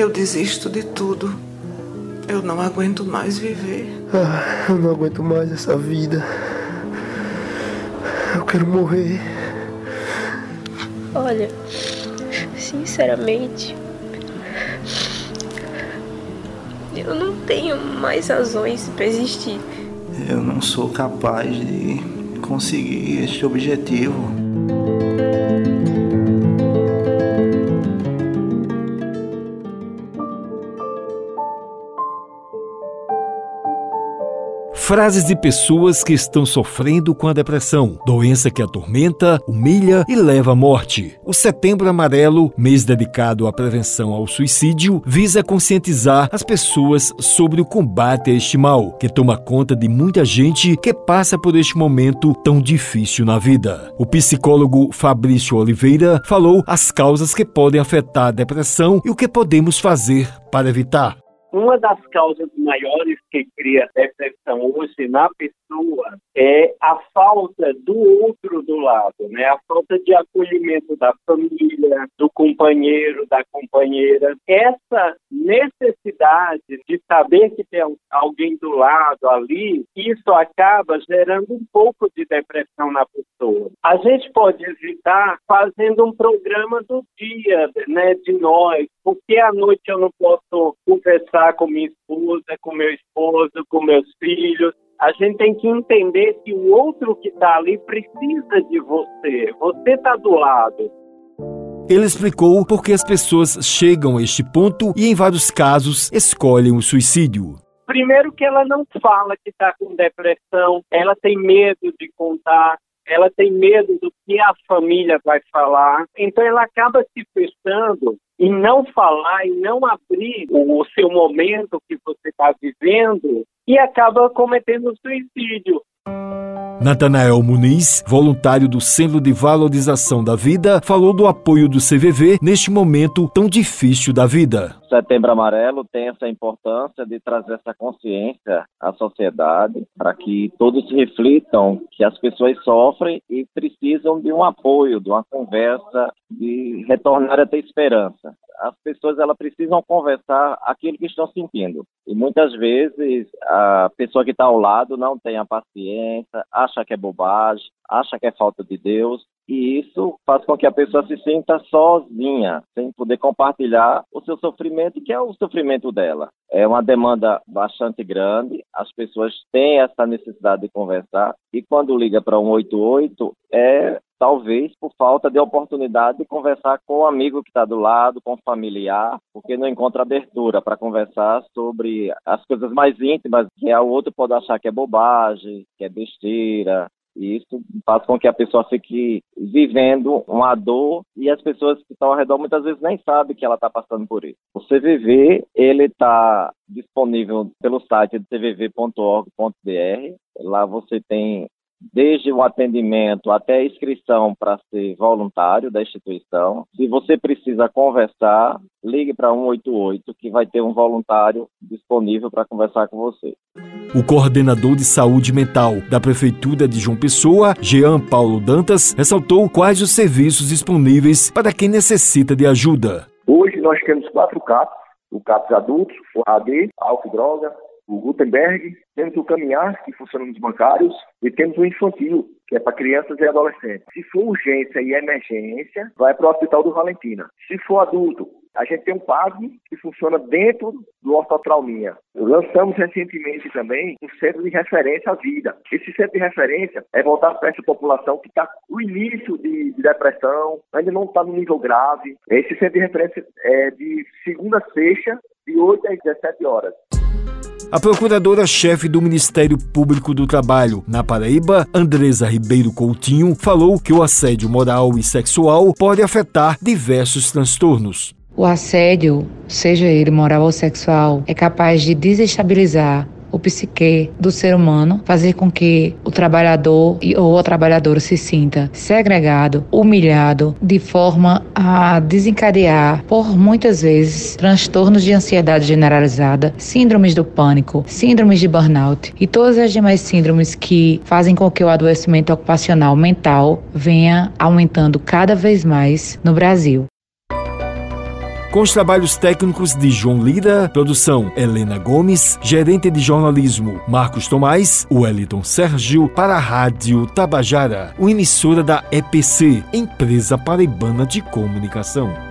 eu desisto de tudo. Eu não aguento mais viver. Ah, eu não aguento mais essa vida. Eu quero morrer. Olha, sinceramente, eu não tenho mais razões para existir. Eu não sou capaz de conseguir este objetivo. Frases de pessoas que estão sofrendo com a depressão, doença que atormenta, humilha e leva à morte. O Setembro Amarelo, mês dedicado à prevenção ao suicídio, visa conscientizar as pessoas sobre o combate a este mal, que toma conta de muita gente que passa por este momento tão difícil na vida. O psicólogo Fabrício Oliveira falou as causas que podem afetar a depressão e o que podemos fazer para evitar. Uma das causas maiores que cria depressão hoje na pessoa é a falta do outro do lado, né? A falta de acolhimento da família, do companheiro, da companheira. Essa necessidade de saber que tem alguém do lado ali, isso acaba gerando um pouco de depressão na pessoa. A gente pode evitar fazendo um programa do dia, né, de nós, porque à noite eu não posso conversar com minha esposa, com meu esposo, com meus filhos. A gente tem que entender que o outro que está ali precisa de você. Você está do lado. Ele explicou por que as pessoas chegam a este ponto e, em vários casos, escolhem o suicídio. Primeiro que ela não fala que está com depressão, ela tem medo de contar, ela tem medo do que a família vai falar, então ela acaba se fechando e não falar e não abrir o seu momento que você está vivendo e acaba cometendo suicídio. Natanael Muniz, voluntário do Centro de Valorização da Vida, falou do apoio do CVV neste momento tão difícil da vida. Setembro Amarelo tem essa importância de trazer essa consciência à sociedade para que todos reflitam que as pessoas sofrem e precisam de um apoio, de uma conversa, de retornar a ter esperança as pessoas elas precisam conversar aquilo que estão sentindo. E muitas vezes a pessoa que está ao lado não tem a paciência, acha que é bobagem, acha que é falta de Deus, e isso faz com que a pessoa se sinta sozinha, sem poder compartilhar o seu sofrimento, que é o sofrimento dela. É uma demanda bastante grande, as pessoas têm essa necessidade de conversar, e quando liga para 188, é talvez por falta de oportunidade de conversar com o amigo que está do lado, com o familiar, porque não encontra abertura para conversar sobre as coisas mais íntimas, que o outro pode achar que é bobagem, que é besteira, e isso faz com que a pessoa fique vivendo uma dor e as pessoas que estão ao redor muitas vezes nem sabem que ela está passando por isso. O CVV, ele está disponível pelo site cvv.org.br. Lá você tem desde o atendimento até a inscrição para ser voluntário da instituição. Se você precisa conversar, ligue para 188 que vai ter um voluntário disponível para conversar com você. O coordenador de saúde mental da Prefeitura de João Pessoa, Jean Paulo Dantas, ressaltou quais os serviços disponíveis para quem necessita de ajuda. Hoje nós temos quatro CAPs, o CAPS adultos, o AD, álcool droga, o Gutenberg, temos o Caminhar, que funciona nos bancários, e temos o Infantil, que é para crianças e adolescentes. Se for urgência e emergência, vai para o Hospital do Valentina. Se for adulto, a gente tem um PASM que funciona dentro do Ortotrauminha. Lançamos recentemente também um centro de referência à vida. Esse centro de referência é voltado para essa população que está no início de, de depressão, ainda não está no nível grave. Esse centro de referência é de segunda a sexta, de 8 às 17 horas. A procuradora-chefe do Ministério Público do Trabalho na Paraíba, Andresa Ribeiro Coutinho, falou que o assédio moral e sexual pode afetar diversos transtornos. O assédio, seja ele moral ou sexual, é capaz de desestabilizar o psique do ser humano, fazer com que o trabalhador ou a trabalhadora se sinta segregado, humilhado, de forma a desencadear, por muitas vezes, transtornos de ansiedade generalizada, síndromes do pânico, síndromes de burnout e todas as demais síndromes que fazem com que o adoecimento ocupacional mental venha aumentando cada vez mais no Brasil. Com os trabalhos técnicos de João Lira, produção Helena Gomes, gerente de jornalismo Marcos Tomás, Wellington Sérgio, para a Rádio Tabajara, uma emissora da EPC, Empresa Paraibana de Comunicação.